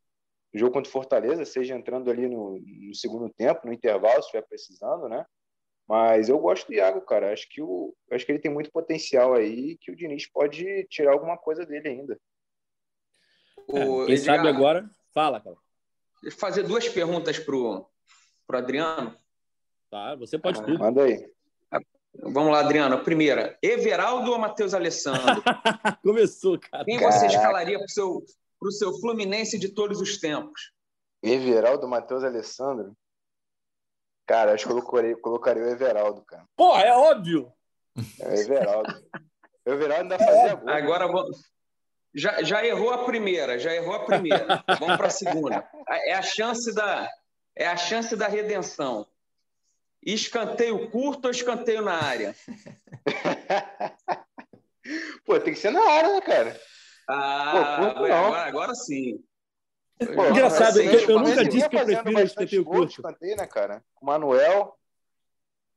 no jogo contra o Fortaleza seja entrando ali no, no, segundo tempo, no intervalo, se estiver precisando, né? Mas eu gosto do Iago, cara. Acho que, o, acho que ele tem muito potencial aí que o Diniz pode tirar alguma coisa dele ainda. O, Quem sabe agora, fala, cara. Fazer duas perguntas pro, pro Adriano. Tá, você pode ah, tudo. Manda aí. Vamos lá, Adriano. A primeira, Everaldo ou Matheus Alessandro? <laughs> Começou, cara. Quem Caraca. você escalaria para o seu para o seu Fluminense de todos os tempos? Everaldo, Matheus Alessandro? Cara, acho que eu colocaria, colocaria o Everaldo, cara. Porra, é óbvio! É o Everaldo. o <laughs> Everaldo ainda fazia gol. Agora vamos. Já, já errou a primeira, já errou a primeira. <laughs> Vamos para a segunda. É a chance da é a chance da redenção. Escanteio curto ou escanteio na área? <laughs> Pô, tem que ser na área, né, cara? Ah, Pô, agora, agora sim. Pô, Engraçado, eu, eu nunca disse que eu prefiro o escanteio curto. Escanteio, né, cara? O Manuel.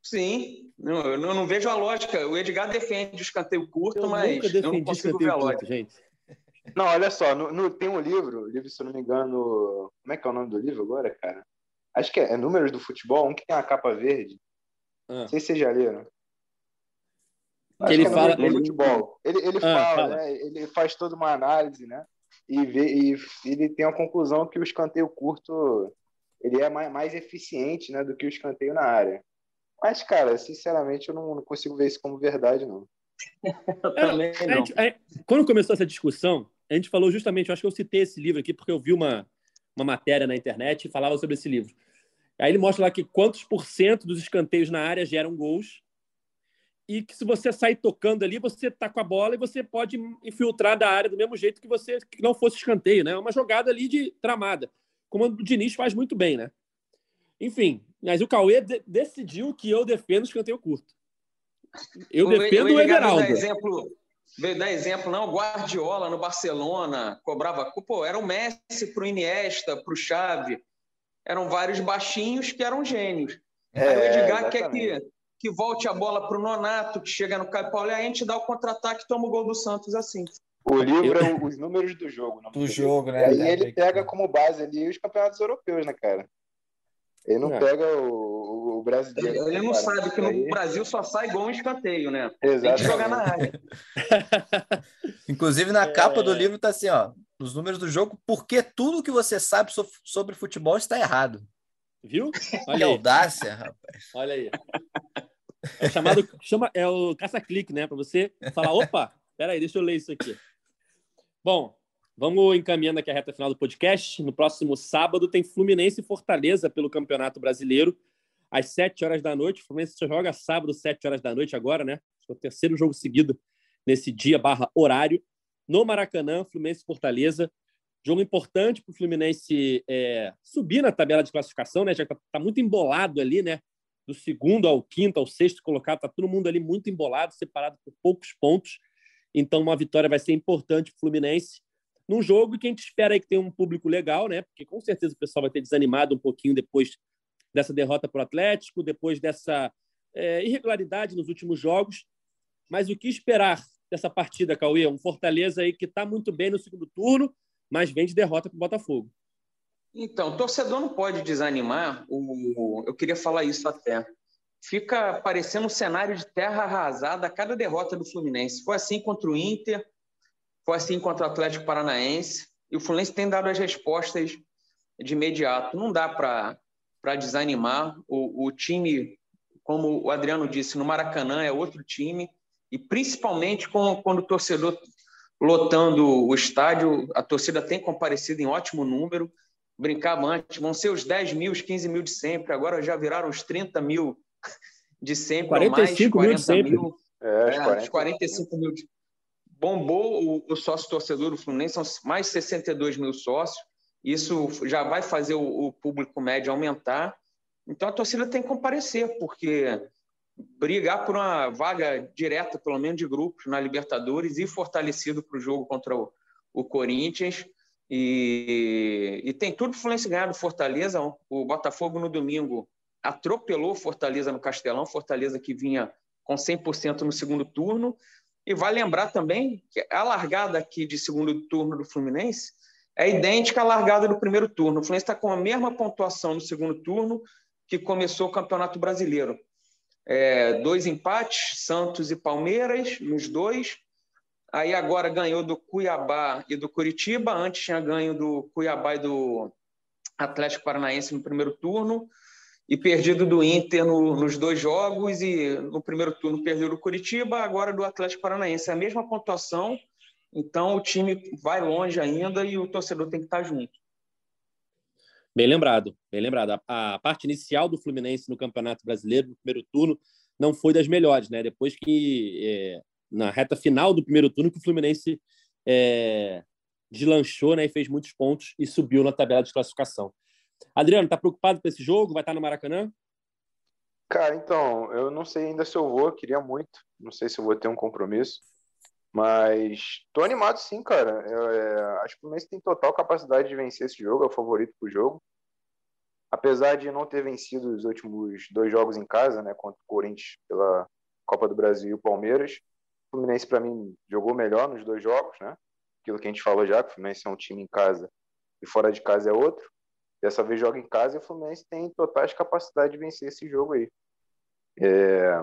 Sim, não, eu não, não, vejo a lógica. O Edgar defende o escanteio curto, eu mas nunca eu não consigo ver a lógica. Gente. Não, olha só, no, no, tem um livro, livro, se eu não me engano. Como é que é o nome do livro agora, cara? Acho que é, é Números do Futebol, um que tem a capa verde. Ah. Não sei se vocês já leram. que ele que é fala. do futebol. Ele, ele Ah, fala, fala. né? Ele faz toda uma análise, né? E, vê, e ele tem a conclusão que o escanteio curto ele é mais, mais eficiente, né, do que o escanteio na área. Mas, cara, sinceramente, eu não, não consigo ver isso como verdade, não. <laughs> Eu também A não. gente- a- quando começou essa discussão, a gente falou justamente, eu acho que eu citei esse livro aqui porque eu vi uma, uma matéria na internet e falava sobre esse livro. Aí ele mostra lá que quantos por cento dos escanteios na área geram gols e que se você sair tocando ali, você tá com a bola e você pode infiltrar da área do mesmo jeito que você que não fosse escanteio, né? É uma jogada ali de tramada, como o Diniz faz muito bem, né? Enfim, mas o Cauê de- decidiu que eu defendo o escanteio curto. Eu defendo o Edgar veio Everaldo. dar exemplo, veio dar exemplo, não, Guardiola no Barcelona cobrava, pô, era o Messi pro Iniesta, pro Xavi, eram vários baixinhos que eram gênios. Aí o Edgar quer que, exatamente. que volte a bola pro Nonato, que chega no Caio Paulo, e aí a gente dá o contra-ataque e toma o gol do Santos assim. O livro é o- os números do jogo. não Do jogo, né? Aí ele pega como base ali os campeonatos europeus, né, cara? Ele não É. pega o, o brasileiro. Ele não cara. sabe que no aí- Brasil só sai gol em escanteio, né? Tem que Exatamente. jogar na área. <laughs> Inclusive, na capa do livro tá assim, ó, nos números do jogo, porque tudo que você sabe so- sobre futebol está errado. Viu? Que Olha aí. audácia, rapaz. Olha aí. É o chamado chama, é o caça-clique, né? Para você falar, opa, peraí, deixa eu ler isso aqui. Bom, vamos encaminhando aqui a reta final do podcast. No próximo sábado tem Fluminense e Fortaleza pelo Campeonato Brasileiro, às 7 horas da noite. O Fluminense só joga sábado, 7 horas da noite agora, né? Que é o terceiro jogo seguido nesse dia barra horário. No Maracanã, Fluminense Fortaleza. Jogo importante para o Fluminense é, subir na tabela de classificação, né? Já está tá muito embolado ali, né? Do segundo ao quinto, ao sexto colocado, está todo mundo ali muito embolado, separado por poucos pontos. Então, uma vitória vai ser importante para o Fluminense num jogo que a gente espera aí que tenha um público legal, né? Porque com certeza o pessoal vai ter desanimado um pouquinho depois dessa derrota para o Atlético, depois dessa é, irregularidade nos últimos jogos. Mas o que esperar dessa partida, Cauê? Um Fortaleza aí que está muito bem no segundo turno, mas vem de derrota para o Botafogo. Então, torcedor não pode desanimar. O... Eu queria falar isso até. Fica parecendo um cenário de terra arrasada a cada derrota do Fluminense. Foi assim contra o Inter, foi assim contra o Atlético Paranaense. E o Fluminense tem dado as respostas de imediato. Não dá para desanimar. O, o time, como o Adriano disse, no Maracanã é outro time. E principalmente com, quando o torcedor lotando o estádio, a torcida tem comparecido em ótimo número. Brincava antes, vão ser os 10 mil, os 15 mil de sempre, agora já viraram os 30 mil de sempre 45 ou mais, mil de 40 sempre. mil. É, É, 40. os 45 mil. de- Bombou o, o sócio torcedor do Fluminense, são mais 62 mil sócios. Isso já vai fazer o, o público médio aumentar. Então a torcida tem que comparecer, porque brigar por uma vaga direta, pelo menos de grupos, na Libertadores e fortalecido para o jogo contra o, o Corinthians. E, e tem tudo para o Fluminense ganhar do Fortaleza. O Botafogo no domingo atropelou o Fortaleza no Castelão, Fortaleza que vinha com 100% no segundo turno. E vai lembrar também que a largada aqui de segundo turno do Fluminense é idêntica à largada do primeiro turno. O Fluminense está com a mesma pontuação no segundo turno que começou o Campeonato Brasileiro. É, dois empates, Santos e Palmeiras, nos dois. Aí agora ganhou do Cuiabá e do Curitiba. Antes tinha ganho do Cuiabá e do Atlético Paranaense no primeiro turno e perdido do Inter no, nos dois jogos e no primeiro turno perdeu do Curitiba, agora do Atlético Paranaense. É a mesma pontuação, então o time vai longe ainda e o torcedor tem que estar junto. Bem lembrado, bem lembrado. A, a parte inicial do Fluminense no Campeonato Brasileiro, no primeiro turno, não foi das melhores, né? Depois que, é, na reta final do primeiro turno, que o Fluminense é, deslanchou né, e fez muitos pontos e subiu na tabela de classificação. Adriano, tá preocupado com esse jogo? Vai estar no Maracanã? Cara, então, eu não sei ainda se eu vou, queria muito. Não sei se eu vou ter um compromisso. Mas tô animado sim, cara. Eu, é, acho que o Fluminense tem total capacidade de vencer esse jogo, é o favorito pro jogo. Apesar de não ter vencido os últimos dois jogos em casa, né, contra o Corinthians pela Copa do Brasil e o Palmeiras, o Fluminense, para mim, jogou melhor nos dois jogos, né? Aquilo que a gente falou já, que o Fluminense é um time em casa e fora de casa é outro. Dessa vez joga em casa e o Fluminense tem totais capacidade de vencer esse jogo aí. É...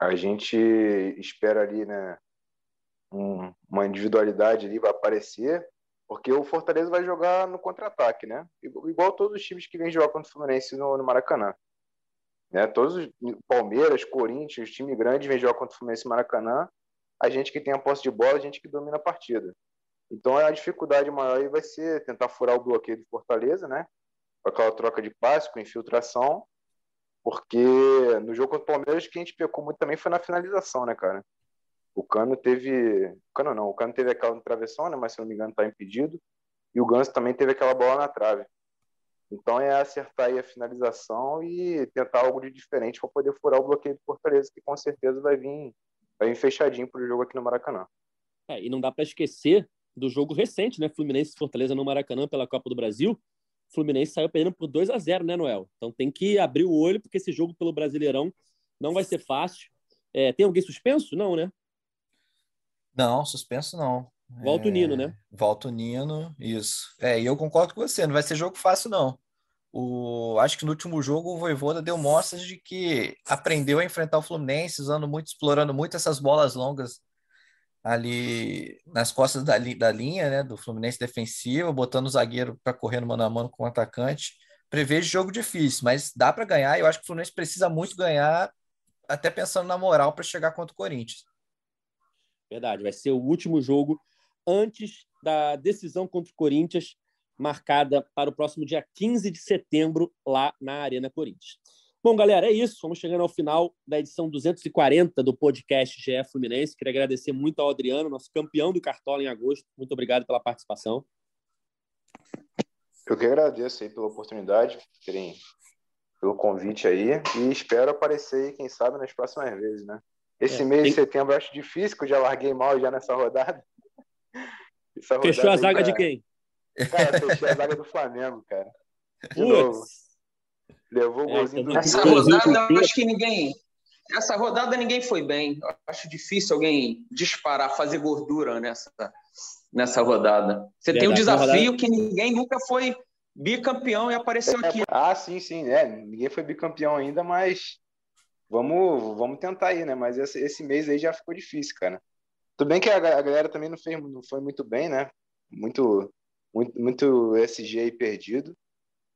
A gente espera ali, né, um, uma individualidade ali vai aparecer, porque o Fortaleza vai jogar no contra-ataque, né? Igual todos os times que vêm jogar contra o Fluminense no, no Maracanã. Né? Todos os Palmeiras, Corinthians, time grande vem jogar contra o Fluminense no Maracanã. A gente que tem a posse de bola, a gente que domina a partida. Então a dificuldade maior aí vai ser tentar furar o bloqueio do Fortaleza, né? Com aquela troca de passe, com infiltração, porque no jogo contra o Palmeiras que a gente pecou muito também foi na finalização, né, cara? O Cano teve. O Cano não, o Cano teve aquela travessão, né? Mas se não me engano, tá impedido. E o Ganso também teve aquela bola na trave. Então é acertar aí a finalização e tentar algo de diferente para poder furar o bloqueio do Fortaleza, que com certeza vai vir, vai vir fechadinho para o jogo aqui no Maracanã. É, e não dá para esquecer do jogo recente, né? Fluminense e Fortaleza no Maracanã pela Copa do Brasil. Fluminense saiu perdendo por 2 a 0 né, Noel? Então tem que abrir o olho, porque esse jogo pelo Brasileirão não vai ser fácil. É, tem alguém suspenso? Não, né? Não, suspenso não. Volta o é, Nino, né? Volta o Nino, isso. É, e eu concordo com você, não vai ser jogo fácil, não. O, acho que no último jogo o Voivoda deu mostras de que aprendeu a enfrentar o Fluminense, usando muito, explorando muito essas bolas longas ali nas costas da, da linha, né, do Fluminense defensiva, botando o zagueiro para correr no mano a mano com o atacante. Prevejo jogo difícil, mas dá para ganhar. Eu acho que o Fluminense precisa muito ganhar, até pensando na moral para chegar contra o Corinthians. Verdade, vai ser o último jogo antes da decisão contra o Corinthians, marcada para o próximo dia 15 de setembro, lá na Arena Corinthians. Bom, galera, é isso. Vamos chegando ao final da edição 240 do podcast GE Fluminense. Queria agradecer muito ao Adriano, nosso campeão do Cartola em agosto. Muito obrigado pela participação. Eu que agradeço aí pela oportunidade, pelo convite aí e espero aparecer aí, quem sabe, nas próximas vezes, né? Esse é, mês tem... de setembro eu acho difícil, que eu já larguei mal já nessa rodada. <laughs> Essa Fechou rodada a zaga de quem? Cara, fechou a zaga do Flamengo, cara. De. Levou o é, golzinho do Essa rodada, eu acho que ninguém. Essa rodada ninguém foi bem. Eu acho difícil alguém disparar, fazer gordura nessa, nessa rodada. Você Verdade, tem um desafio rodada... que ninguém nunca foi bicampeão e apareceu é, aqui. Ah, sim, sim. É, ninguém foi bicampeão ainda, mas vamos, vamos tentar aí, né? Mas esse, esse mês aí já ficou difícil, cara. Tudo bem que a, a galera também não, fez, não foi muito bem, né? Muito, muito, muito SG aí perdido.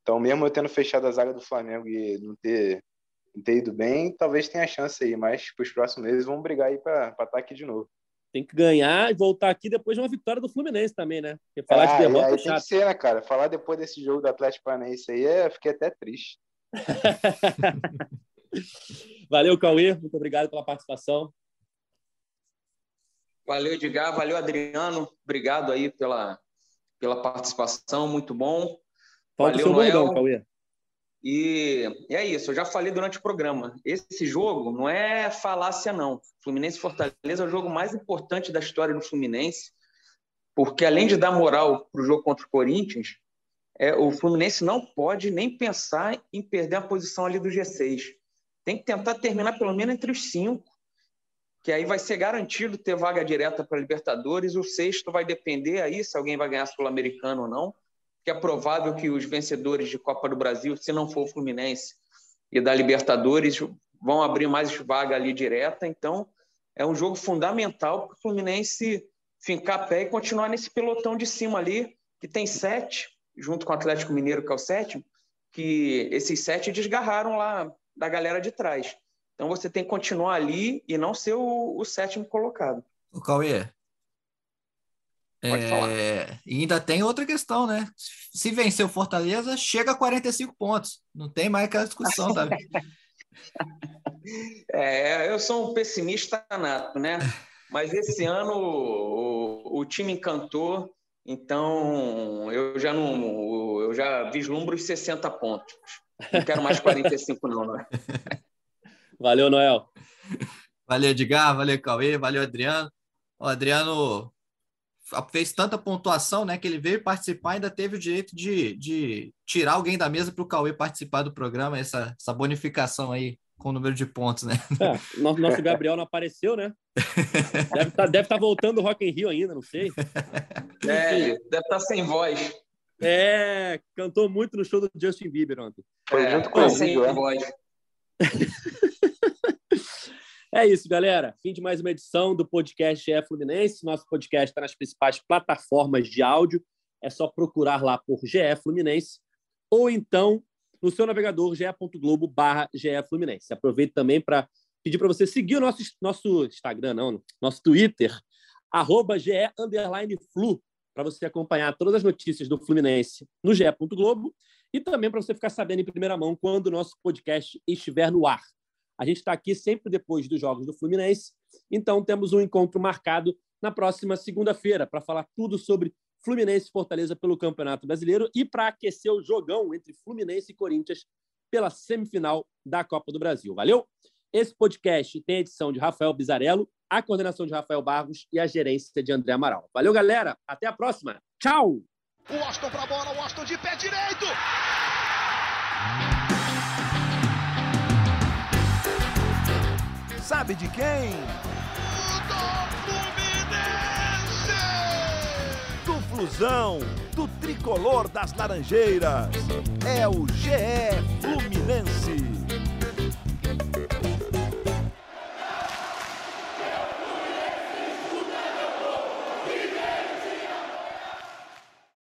Então, mesmo eu tendo fechado a zaga do Flamengo e não ter, não ter ido bem, talvez tenha chance aí, mas para os próximos meses vamos brigar aí para estar tá aqui de novo. Tem que ganhar e voltar aqui depois de uma vitória do Fluminense também, né? Porque falar ah, de derrota é, é chato. Tem que ser, né, cara? Falar depois desse jogo do Atlético Paranaense aí, é, fiquei até triste. <laughs> Valeu, Cauê. Muito obrigado pela participação. Valeu, Edgar. Valeu, Adriano. Obrigado aí pela, pela participação. Muito bom. Valeu, seu Noel. Bordão, Cauê. E, e é isso, eu já falei durante o programa. Esse jogo não é falácia, não. Fluminense Fortaleza é o jogo mais importante da história do Fluminense, porque além de dar moral para o jogo contra o Corinthians, é, o Fluminense não pode nem pensar em perder a posição ali do G6. Tem que tentar terminar pelo menos entre os cinco, que aí vai ser garantido ter vaga direta para Libertadores. O sexto vai depender aí se alguém vai ganhar Sul-Americano ou não que é provável que os vencedores de Copa do Brasil, se não for o Fluminense e da Libertadores, vão abrir mais vaga ali direta. Então, é um jogo fundamental para o Fluminense fincar pé e continuar nesse pelotão de cima ali, que tem sete, junto com o Atlético Mineiro, que é o sétimo, que esses sete desgarraram lá da galera de trás. Então você tem que continuar ali e não ser o, o sétimo colocado. O Cauê, é, e ainda tem outra questão, né? Se vencer o Fortaleza, chega a 45 pontos. Não tem mais aquela discussão, tá? <laughs> é, eu sou um pessimista nato, né? Mas esse <laughs> ano o, o, time encantou, então eu já não eu já vislumbro os 60 pontos. Não quero mais 45, não, né? <laughs> Valeu, Noel. Valeu, Edgar, valeu, Cauê, valeu, Adriano. O Adriano fez tanta pontuação, né, que ele veio participar ainda teve o direito de, de tirar alguém da mesa para o Cauê participar do programa, essa, essa bonificação aí com o número de pontos, né? <laughs> É, nosso, nosso Gabriel não apareceu, né? Deve estar tá, deve tá voltando o Rock in Rio ainda, não sei. É, deve estar tá sem voz. É, cantou muito no show do Justin Bieber ontem. Foi é, junto com o sem voz. É isso, galera. Fim de mais uma edição do podcast GE Fluminense. Nosso podcast está nas principais plataformas de áudio. É só procurar lá por GE Fluminense ou então no seu navegador ge.globo barra Fluminense. Aproveito também para pedir para você seguir o nosso, nosso Instagram, não, nosso Twitter, arroba GE Flu, para você acompanhar todas as notícias do Fluminense no GE. E também para você ficar sabendo em primeira mão quando o nosso podcast estiver no ar. A gente está aqui sempre depois dos jogos do Fluminense, então temos um encontro marcado na próxima segunda-feira para falar tudo sobre Fluminense e Fortaleza pelo Campeonato Brasileiro e para aquecer o jogão entre Fluminense e Corinthians pela semifinal da Copa do Brasil. Valeu? Esse podcast tem a edição de Rafael Bizarello, a coordenação de Rafael Barros e a gerência de André Amaral. Valeu, galera. Até a próxima. Tchau! O Austin para a bola, o Austin de pé direito. Sabe de quem? Do Fluminense! Do Flusão, do tricolor das Laranjeiras. É o GE Fluminense.